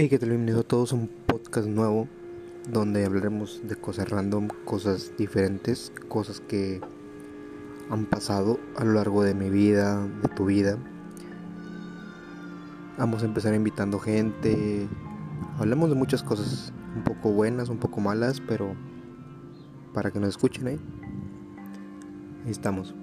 Hey, que tal? Bienvenido a todos a un podcast nuevo donde hablaremos de cosas random, cosas diferentes, cosas que han pasado a lo largo de mi vida, de tu vida. Vamos a empezar invitando gente. Hablamos de muchas cosas, un poco buenas, un poco malas, pero para que nos escuchen ahí. Ahí estamos.